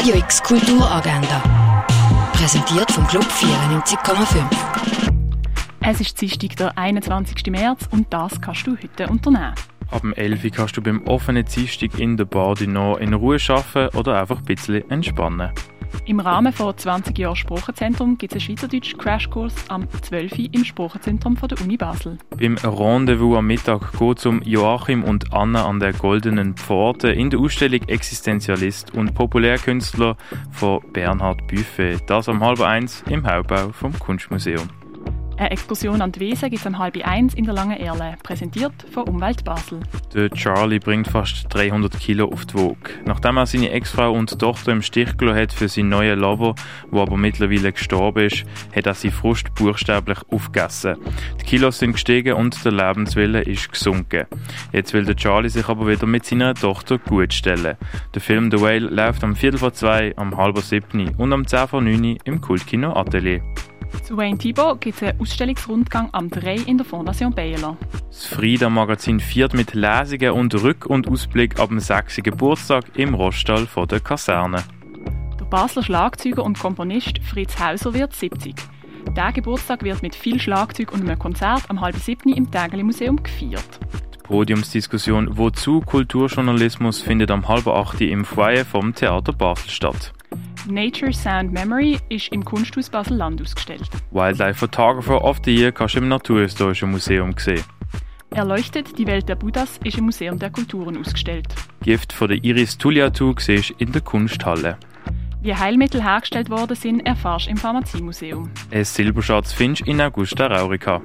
Radio X Kulturagenda. Präsentiert vom Club 94,5. Es ist Dienstag, der 21. März und das kannst du heute unternehmen. Ab dem 11 Uhr kannst du beim offenen Dienstag in der Bar noch in Ruhe arbeiten oder einfach ein bisschen entspannen. Im Rahmen von 20 Jahren Sprachenzentrum gibt es einen Schweizerdeutsch Crashkurs am 12. Uhr im Sprachenzentrum der Uni Basel. Beim Rendezvous am Mittag geht es um Joachim und Anna an der Goldenen Pforte in der Ausstellung Existenzialist und Populärkünstler von Bernhard Buffet. Das um halb eins im Hauptbau vom Kunstmuseum. Eine Exkursion an die Wiese gibt es um halb eins in der Langen Erle, präsentiert von Umwelt Basel. Der Charlie bringt fast 300 Kilo auf die Waage. Nachdem er seine Ex-Frau und Tochter im Stich gelassen hat für seinen neuen Lover, wo aber mittlerweile gestorben ist, hat er seinen Frust buchstäblich aufgegessen. Die Kilos sind gestiegen und der Lebenswille ist gesunken. Jetzt will der Charlie sich aber wieder mit seiner Tochter gut stellen. Der Film The Whale läuft am Viertel vor zwei, am halber siebten und am zehn vor neun im Kultkino Atelier. Zu Wayne Thibault gibt es einen Ausstellungsrundgang am 3 in der Fondation Baylor. Das Frieda-Magazin viert mit Lesungen und Rück- und Ausblick ab dem 6. Geburtstag im Roststall von der Kaserne. Der Basler Schlagzeuger und Komponist Fritz Hauser wird 70. Der Geburtstag wird mit viel Schlagzeug und einem Konzert am halben siebten im Tägeli Museum gefeiert. Die Podiumsdiskussion Wozu Kulturjournalismus findet am halben acht im Foyer vom Theater Basel statt. Nature Sound Memory ist im Kunsthaus Basel-Land ausgestellt. Wildlife Photographer of the Year kannst du im Naturhistorischen Museum sehen. Erleuchtet die Welt der Buddhas ist im Museum der Kulturen ausgestellt. Gift von der Iris Tuliatu siehst in der Kunsthalle. Wie Heilmittel hergestellt worden sind, erfährst du im Pharmaziemuseum. Ein Silberschatz findest in Augusta Raurica.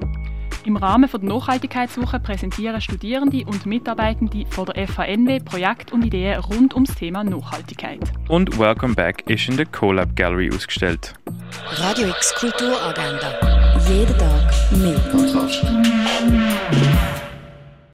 Im Rahmen der Nachhaltigkeitswoche präsentieren Studierende und Mitarbeitende von der FHNW Projekte und Ideen rund ums Thema Nachhaltigkeit. Und Welcome Back ist in der CoLab Gallery ausgestellt. Radio X Kulturagenda. Jeden Tag mehr.